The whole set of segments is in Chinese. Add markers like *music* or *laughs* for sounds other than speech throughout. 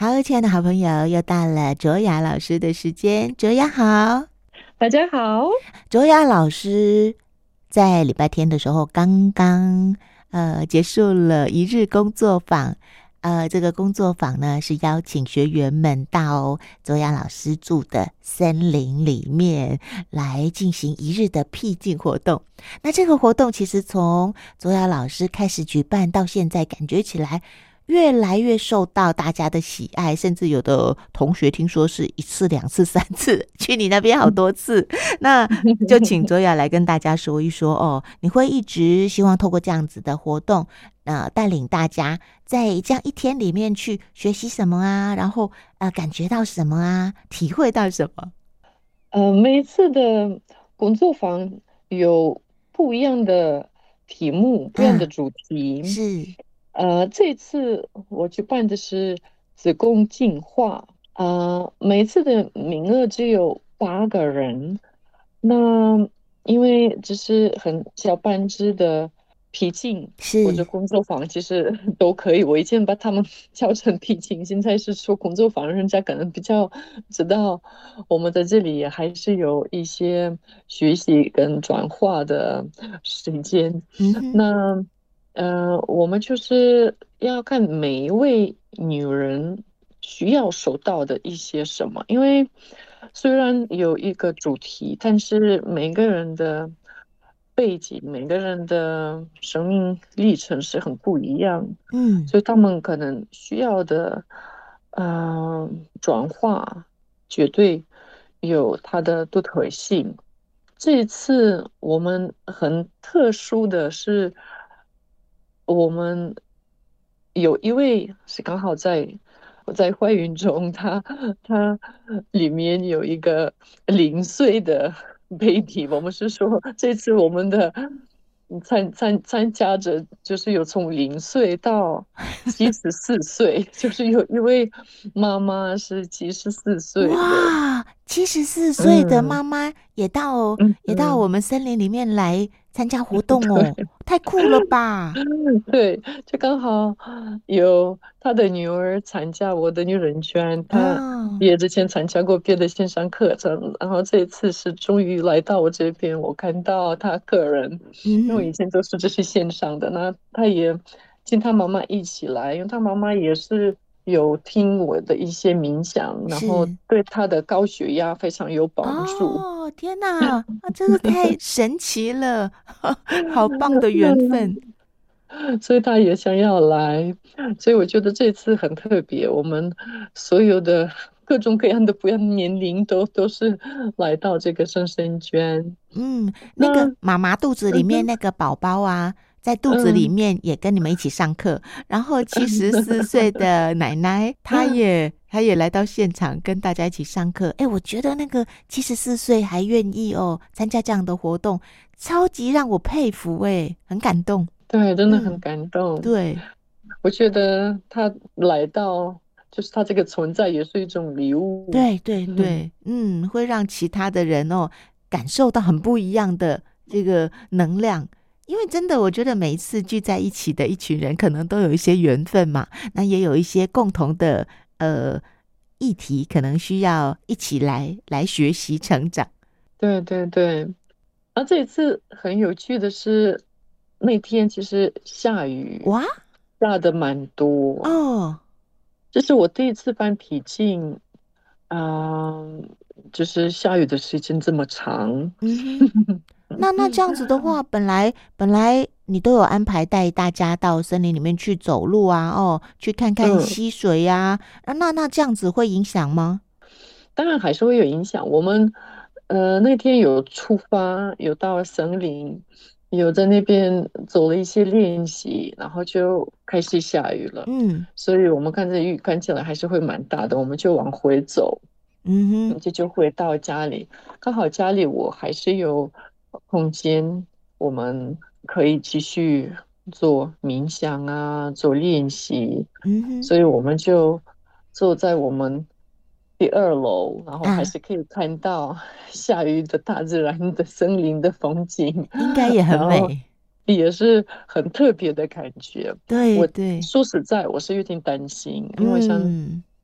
好，亲爱的好朋友，又到了卓雅老师的时间。卓雅好，大家好。卓雅老师在礼拜天的时候刚刚呃结束了一日工作坊。呃，这个工作坊呢是邀请学员们到卓雅老师住的森林里面来进行一日的僻静活动。那这个活动其实从卓雅老师开始举办到现在，感觉起来。越来越受到大家的喜爱，甚至有的同学听说是一次、两次、三次 *laughs* 去你那边好多次，*laughs* 那就请卓雅来跟大家说一说哦。你会一直希望透过这样子的活动，呃，带领大家在这样一天里面去学习什么啊？然后呃，感觉到什么啊？体会到什么？呃，每一次的工作坊有不一样的题目，不一样的主题，嗯、是。呃，这次我去办的是子宫净化，呃，每次的名额只有八个人。那因为只是很小班制的皮镜或者工作坊，其实 *laughs* 都可以。我以前把他们 *laughs* 叫成皮镜，现在是说工作坊，人家可能比较知道我们在这里还是有一些学习跟转化的时间。嗯、那。呃，我们就是要看每一位女人需要收到的一些什么，因为虽然有一个主题，但是每个人的背景、每个人的生命历程是很不一样，嗯，所以他们可能需要的，呃，转化绝对有它的独特性。这一次我们很特殊的是。我们有一位是刚好在在怀孕中，她她里面有一个零岁的 *laughs* baby。我们是说，这次我们的参参参加者就是有从零岁到七十四岁，*laughs* 就是有一位妈妈是七十四岁。哇，七十四岁的妈妈也到、嗯、也到我们森林里面来。参加活动哦，太酷了吧！*laughs* 对，就刚好有他的女儿参加我的女人圈，他毕业之前参加过别的线上课程，然后这一次是终于来到我这边，我看到他个人，因为以前都是这是线上的，那他也请他妈妈一起来，因为他妈妈也是。有听我的一些冥想，然后对他的高血压非常有帮助。哦，天哪，啊，真的太 *laughs* 神奇了，*laughs* 好棒的缘分。*laughs* 所以他也想要来，所以我觉得这次很特别。我们所有的各种各样的不一样年龄都都是来到这个生生圈。嗯，那个妈妈肚子里面那个宝宝啊。在肚子里面也跟你们一起上课，嗯、然后七十四岁的奶奶，她也她也来到现场跟大家一起上课。哎，我觉得那个七十四岁还愿意哦参加这样的活动，超级让我佩服哎，很感动。对，真的很感动。嗯、对，我觉得他来到，就是他这个存在也是一种礼物。对对对，嗯，嗯，会让其他的人哦感受到很不一样的这个能量。因为真的，我觉得每一次聚在一起的一群人，可能都有一些缘分嘛，那也有一些共同的呃议题，可能需要一起来来学习成长。对对对，而这一次很有趣的是，那天其实下雨哇，下的蛮多哦。这是我第一次办僻静，嗯、呃，就是下雨的时间这么长。嗯 *laughs* 那那这样子的话，本来本来你都有安排带大家到森林里面去走路啊，哦，去看看溪水呀，啊，那那这样子会影响吗？当然还是会有影响。我们呃那天有出发，有到森林，有在那边走了一些练习，然后就开始下雨了。嗯，所以我们看这雨看起来还是会蛮大的，我们就往回走。嗯哼，这就回到家里，刚好家里我还是有。空间，我们可以继续做冥想啊，做练习。所以我们就坐在我们第二楼，然后还是可以看到下雨的大自然的森林的风景，应该也很美，也是很特别的感觉。对，对，我说实在，我是有点担心，因为像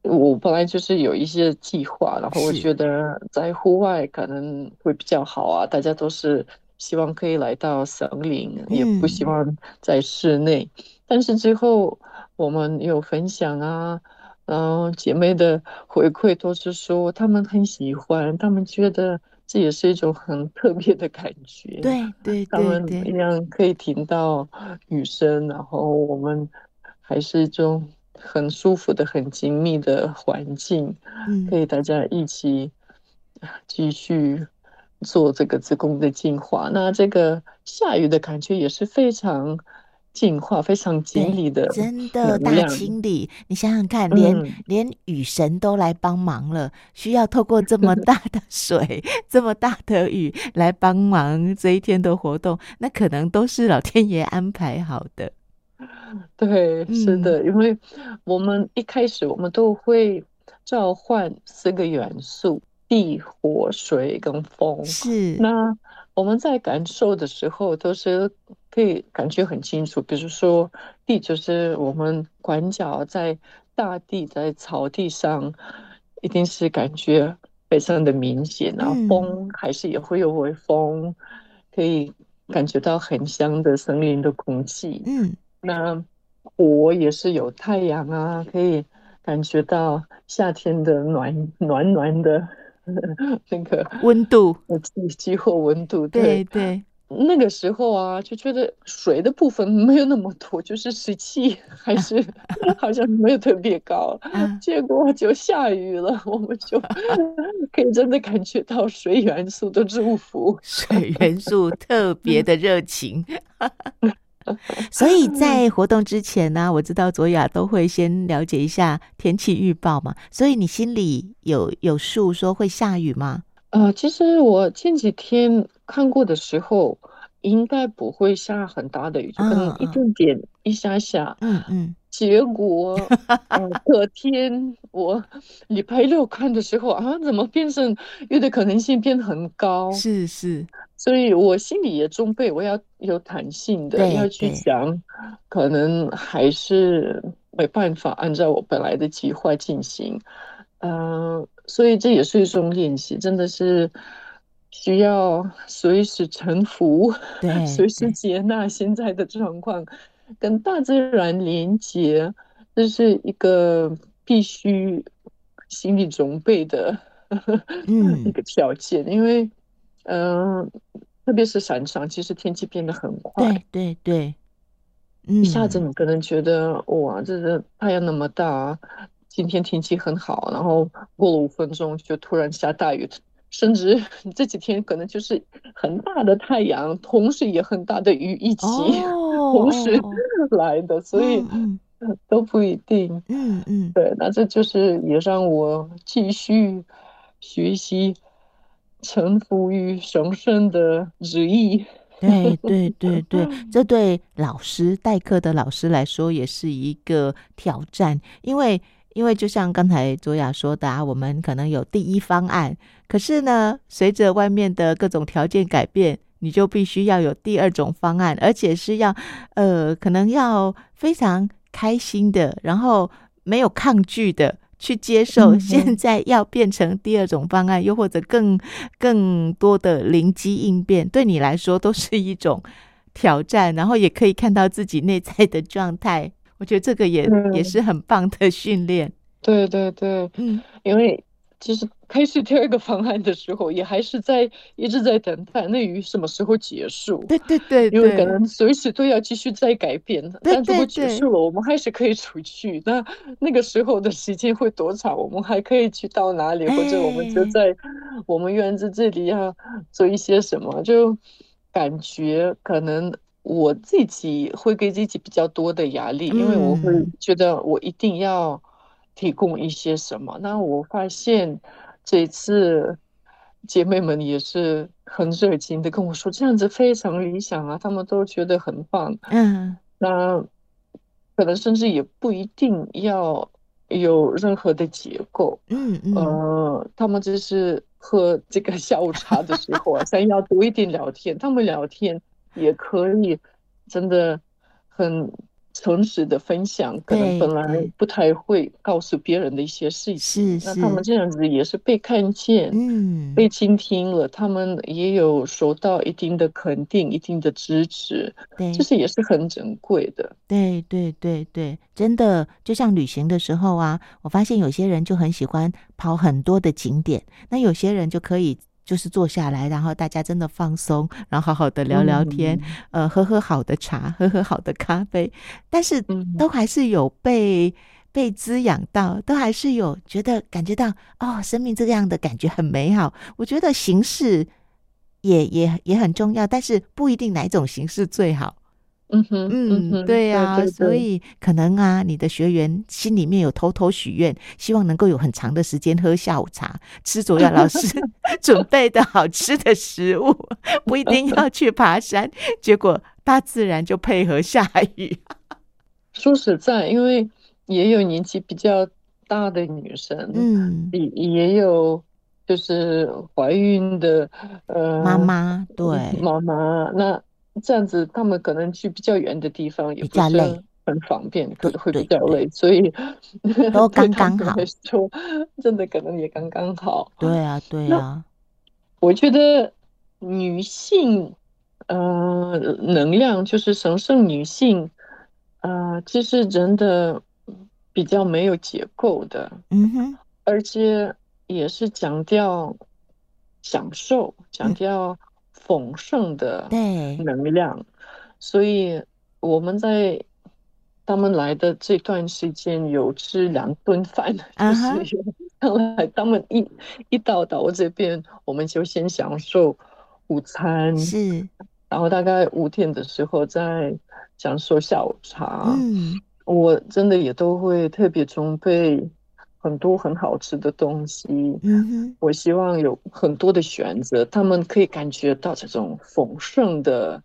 我本来就是有一些计划，然后我觉得在户外可能会比较好啊，大家都是希望可以来到森林，嗯、也不希望在室内。但是之后我们有分享啊，然后姐妹的回馈都是说他们很喜欢，他们觉得这也是一种很特别的感觉。对对对，他们一样可以听到雨声，然后我们还是一种。很舒服的、很紧密的环境，嗯，可以大家一起继续做这个子宫的净化。那这个下雨的感觉也是非常净化、非常清理的，真的大清理。你想想看，连、嗯、连雨神都来帮忙了，需要透过这么大的 *laughs* 水、这么大的雨来帮忙这一天的活动，那可能都是老天爷安排好的。*laughs* 对，是的，嗯，因为我们一开始我们都会召唤四个元素：地、火、水跟风。是。那我们在感受的时候，都是可以感觉很清楚。比如说，地就是我们管角在大地，在草地上，一定是感觉非常的明显。然后风还是也会有微风，可以感觉到很香的森林的空气。嗯。那火也是有太阳啊，可以感觉到夏天的暖暖暖的那个温度，气气候温度。对对，对，那个时候啊，就觉得水的部分没有那么多，就是湿气还是 *laughs* 好像没有特别高。啊、结果就下雨了，我们就 *laughs* 可以真的感觉到水元素的祝福，水元素特别的热情。*laughs* *laughs* 所以在活动之前呢，我知道卓雅都会先了解一下天气预报嘛。所以你心里有有数，说会下雨吗？呃，其实我前几天看过的时候，应该不会下很大的雨，就可能一点点，一下下。嗯嗯。结果，呃，隔天我礼拜六看的时候啊，怎么变成有的可能性变得很高？是是。所以我心里也准备，我要有弹性的，要去想，可能还是没办法按照我本来的计划进行。嗯、呃，所以这也是一种练习，真的是需要随时臣服，对，*laughs* 随时接纳现在的状况，跟大自然连接，这是一个必须心理准备的 *laughs* 一个条件，嗯、因为。嗯、呃，特别是山上，其实天气变得很快。对对对，嗯，一下子你可能觉得哇，这个太阳那么大，今天天气很好，然后过了五分钟就突然下大雨，甚至这几天可能就是很大的太阳，同时也很大的雨一起、哦、同时 *laughs* 来的，所以、嗯、*laughs* 都不一定。嗯嗯，对，那这就是也让我继续学习。臣服于神圣的旨意。对对对对，*laughs* 这对老师代课的老师来说也是一个挑战，因为因为就像刚才卓雅说的啊，我们可能有第一方案，可是呢，随着外面的各种条件改变，你就必须要有第二种方案，而且是要呃，可能要非常开心的，然后没有抗拒的。去接受现在要变成第二种方案，又或者更更多的灵机应变，对你来说都是一种挑战，然后也可以看到自己内在的状态。我觉得这个也也是很棒的训练。对对对，嗯，因为。其实开始第二个方案的时候，也还是在一直在等待那雨什么时候结束。对对对，因为可能随时都要继续再改变。但如果结束了，我们还是可以出去。那那个时候的时间会多长？我们还可以去到哪里？或者我们就在我们院子这里要做一些什么？就感觉可能我自己会给自己比较多的压力，因为我会觉得我一定要。提供一些什么？那我发现这次姐妹们也是很热情的跟我说，这样子非常理想啊，他们都觉得很棒。嗯，那可能甚至也不一定要有任何的结构。嗯嗯，呃，他们只是喝这个下午茶的时候啊，*laughs* 想要多一点聊天，他们聊天也可以，真的很。诚实的分享，可能本来不太会告诉别人的一些事情，那他们这样子也是被看见，嗯，被倾听了，他们也有收到一定的肯定，一定的支持，对，这是也是很珍贵的。对对对对，真的就像旅行的时候啊，我发现有些人就很喜欢跑很多的景点，那有些人就可以。就是坐下来，然后大家真的放松，然后好好的聊聊天，嗯、呃，喝喝好的茶，喝喝好的咖啡，但是都还是有被被滋养到，都还是有觉得感觉到哦，生命这样的感觉很美好。我觉得形式也也也很重要，但是不一定哪一种形式最好。嗯哼，嗯，对呀，对对对，所以可能啊，你的学员心里面有偷偷许愿，希望能够有很长的时间喝下午茶，吃卓雅老师 *laughs* 准备的好吃的食物，不一定要去爬山，结果大自然就配合下雨。*laughs* 说实在，因为也有年纪比较大的女生，嗯，也也有就是怀孕的呃妈妈，对妈妈那。这样子，他们可能去比较远的地方也比较累很方便，可能会比较累，所以都 *laughs* 刚刚好。说真的，可能也刚刚好。对啊，对啊。我觉得女性，呃，能量就是神圣女性，呃，其实真的比较没有结构的，嗯哼，而且也是强调享受，强调、嗯。丰盛的能量，所以我们在他们来的这段时间有吃两顿饭，uh. 就是上来他们一一到到我这边，我们就先享受午餐，是，然后大概五点的时候再享受下午茶。嗯，我真的也都会特别准备。很多很好吃的东西，嗯哼，我希望有很多的选择，他们可以感觉到这种丰盛的，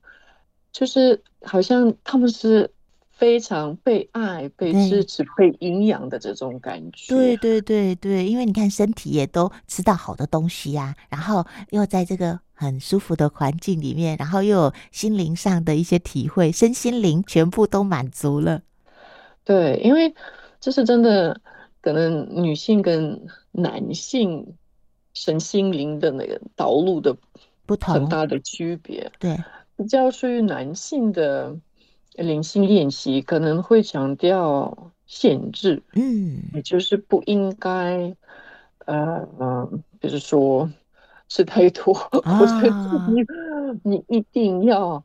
就是好像他们是非常被爱、被支持、被营养的这种感觉。对对对对，因为你看身体也都吃到好的东西呀、啊，然后又在这个很舒服的环境里面，然后又有心灵上的一些体会，身心灵全部都满足了。对，因为这是真的。可能女性跟男性身心灵的那个道路的不同，很大的区别。对，比较属于男性的灵性练习，可能会强调限制，嗯，也就是不应该，呃嗯，比如说吃太多，*laughs* 或者你你一定要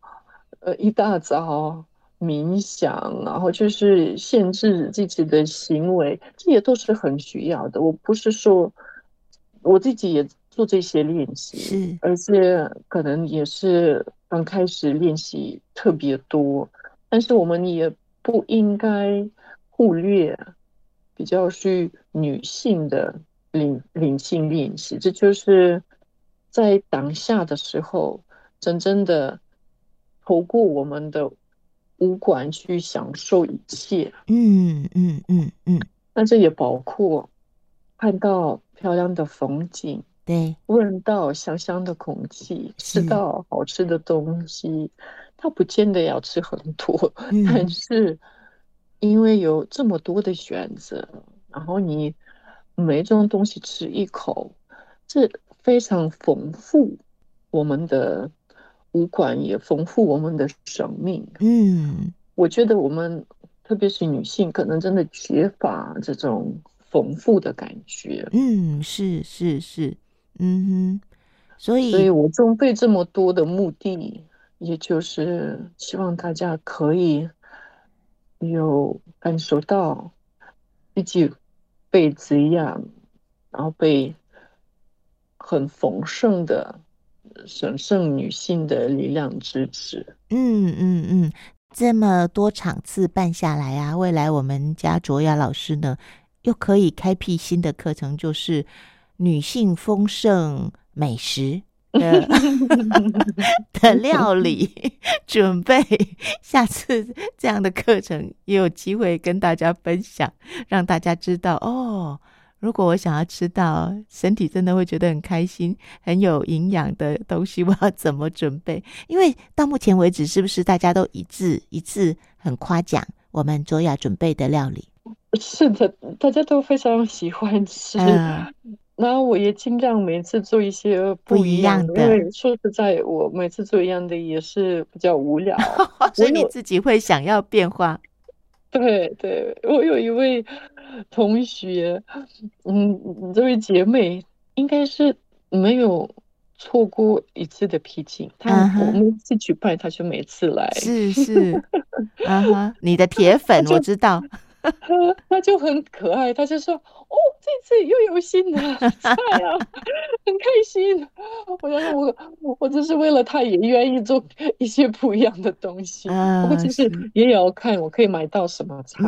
呃一大早。冥想，然后就是限制自己的行为，这也都是很需要的。我不是说我自己也做这些练习，是，而且可能也是刚开始练习特别多，但是我们也不应该忽略比较是女性的灵灵性练习，这就是在当下的时候，真正的透过我们的。五官去享受一切，嗯嗯嗯嗯，那这也包括看到漂亮的风景，对，闻到香香的空气，吃到好吃的东西。它不见得要吃很多，嗯、但是因为有这么多的选择，然后你每种东西吃一口，这非常丰富我们的。五官也丰富我们的生命。嗯，我觉得我们特别是女性，可能真的缺乏这种丰富的感觉。嗯，是是是，嗯哼。所以，所以我准备这么多的目的，也就是希望大家可以有感受到自己被滋养，然后被很丰盛的。神圣女性的力量支持。嗯嗯嗯，这么多场次办下来啊，未来我们家卓雅老师呢，又可以开辟新的课程，就是女性丰盛美食的 *laughs* 料理准备。下次这样的课程也有机会跟大家分享，让大家知道哦。如果我想要吃到身体真的会觉得很开心、很有营养的东西，我要怎么准备？*laughs* 因为到目前为止，是不是大家都一致一致很夸奖我们卓雅准备的料理。是的，大家都非常喜欢吃。嗯 *laughs* 然后我也尽量每次做一些不一样的，说实在，我每次做一样的也是比较无聊，*laughs* 所以你自己会想要变化。对对，我有一位同学，嗯，这位姐妹应该是没有错过一次的批评，她我们每次举办，她就每次来，是是，*laughs* 啊哈，你的铁粉我知道。他 *laughs* 他就很可爱，他就说：“哦，这次又有新的 *laughs* 菜啊，很开心。”我想我我只是为了他，也愿意做一些不一样的东西。不过其实也要看我可以买到什么菜。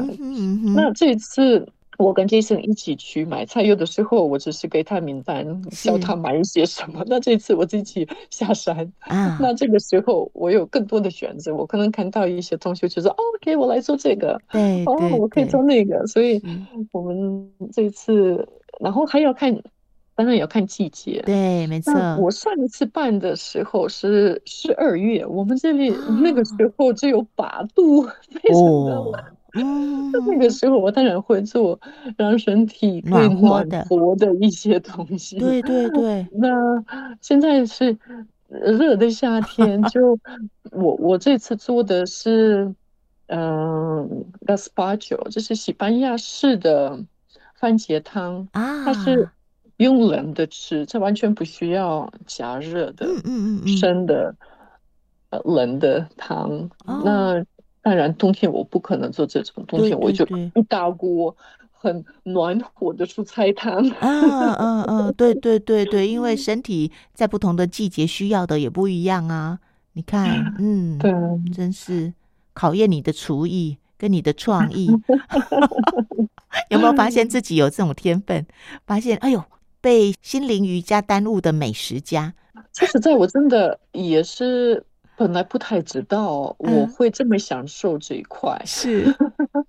那这次。我跟 Jason 一起去买菜，有的时候我只是给他名单，叫他买一些什么。那这次我自己下山，啊、那这个时候我有更多的选择，我可能看到一些同学，就说 OK，我来做这个，对，哦，我可以做那个。所以我们这次，然后还要看，当然也要看季节，对，没错。我上一次办的时候是十二月，我们这里那个时候只有八度，哦、*laughs* 非常的冷。嗯，那个时候我当然会做让身体更暖和的一些东西。对对对。那现在是热的夏天，就 *laughs* 我我这次做的是嗯，gazpacho，这是西班牙式的番茄汤啊，它是用冷的吃，这完全不需要加热的，嗯嗯嗯，生的呃冷的汤。那当然，冬天我不可能做这种，冬天我就一大锅很暖和的蔬菜汤。嗯嗯嗯，对对对对，因为身体在不同的季节需要的也不一样啊。你看，*laughs* 嗯，对，真是考验你的厨艺跟你的创意。*laughs* 有没有发现自己有这种天分？发现，哎呦，被心灵瑜伽耽误的美食家。其实，在我真的也是。本来不太知道我会这么享受这一块，嗯、是，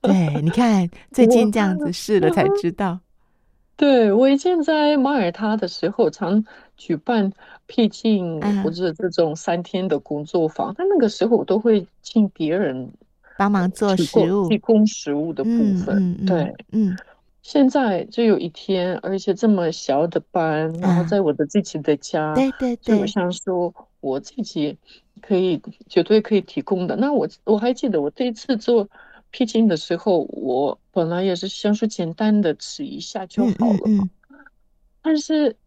对，你看 *laughs* 最近这样子试了才知道。*laughs* 对，我以前在马耳他的时候，常举办僻静或者这种三天的工作坊，但、嗯、那个时候我都会请别人帮忙做食物，提供食物的部分。嗯、对，嗯，现在就有一天，而且这么小的班，然后在我的自己的家，对对对，我想说我自己。可以，绝对可以提供的。那我我还记得，我第一次做披荆的时候，我本来也是想说简单的吃一下就好了嘛。嗯嗯嗯，但是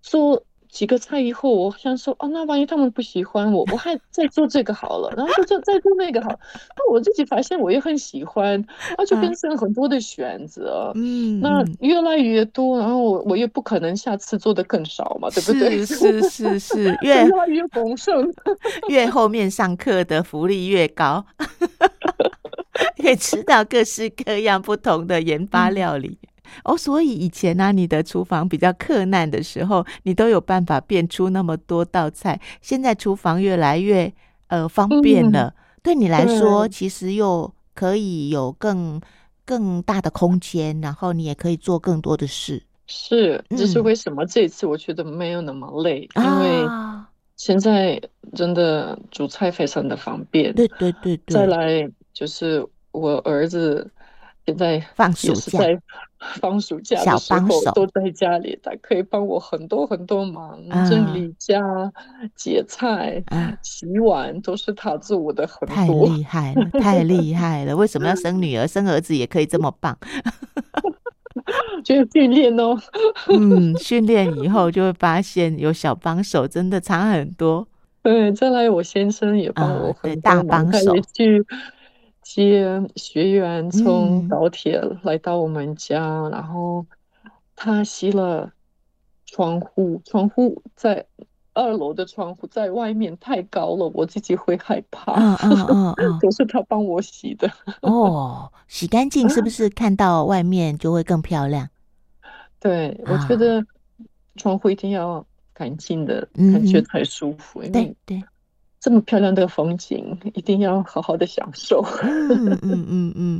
做。几个菜以后，我想说，哦，那万一他们不喜欢我，我还再做这个好了，然后就再做那个好。那我自己发现我也很喜欢，那就变成很多的选择。嗯，那越来越多，然后我我也不可能下次做的更少嘛，对不对？*laughs* 是是是是，越来越丰盛，*laughs* 越后面上课的福利越高，*laughs* 可以吃到各式各样不同的研发料理。嗯哦，所以以前呢、啊，你的厨房比较克难的时候，你都有办法变出那么多道菜。现在厨房越来越呃方便了，嗯、对你来说，其实又可以有更更大的空间，然后你也可以做更多的事。是，这是为什么这次我觉得没有那么累，嗯、因为现在真的煮菜非常的方便。对对对对。再来就是我儿子。现在放暑假，放暑假的时候都在家里，他可以帮我很多很多忙，整理家、切菜、洗碗，都是他做我的很多。太厉害了，太厉害了！*laughs* 为什么要生女儿？生儿子也可以这么棒？*laughs* 就是训练哦。嗯，训练以后就会发现有小帮手真的差很多。对，再来我先生也帮我很大帮手。接学员从高铁来到我们家，嗯、然后他洗了窗户，窗户在二楼的窗户在外面太高了，我自己会害怕。嗯嗯嗯，嗯 *laughs* 都是他帮我洗的。*laughs* 哦，洗干净是不是看到外面就会更漂亮？对，我觉得窗户一定要干净的感觉才舒服。嗯、对对。这么漂亮的风景，一定要好好的享受。嗯嗯嗯嗯。